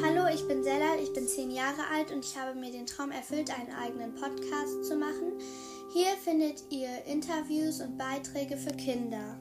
Hallo, ich bin Sella, ich bin zehn Jahre alt und ich habe mir den Traum erfüllt, einen eigenen Podcast zu machen. Hier findet ihr Interviews und Beiträge für Kinder.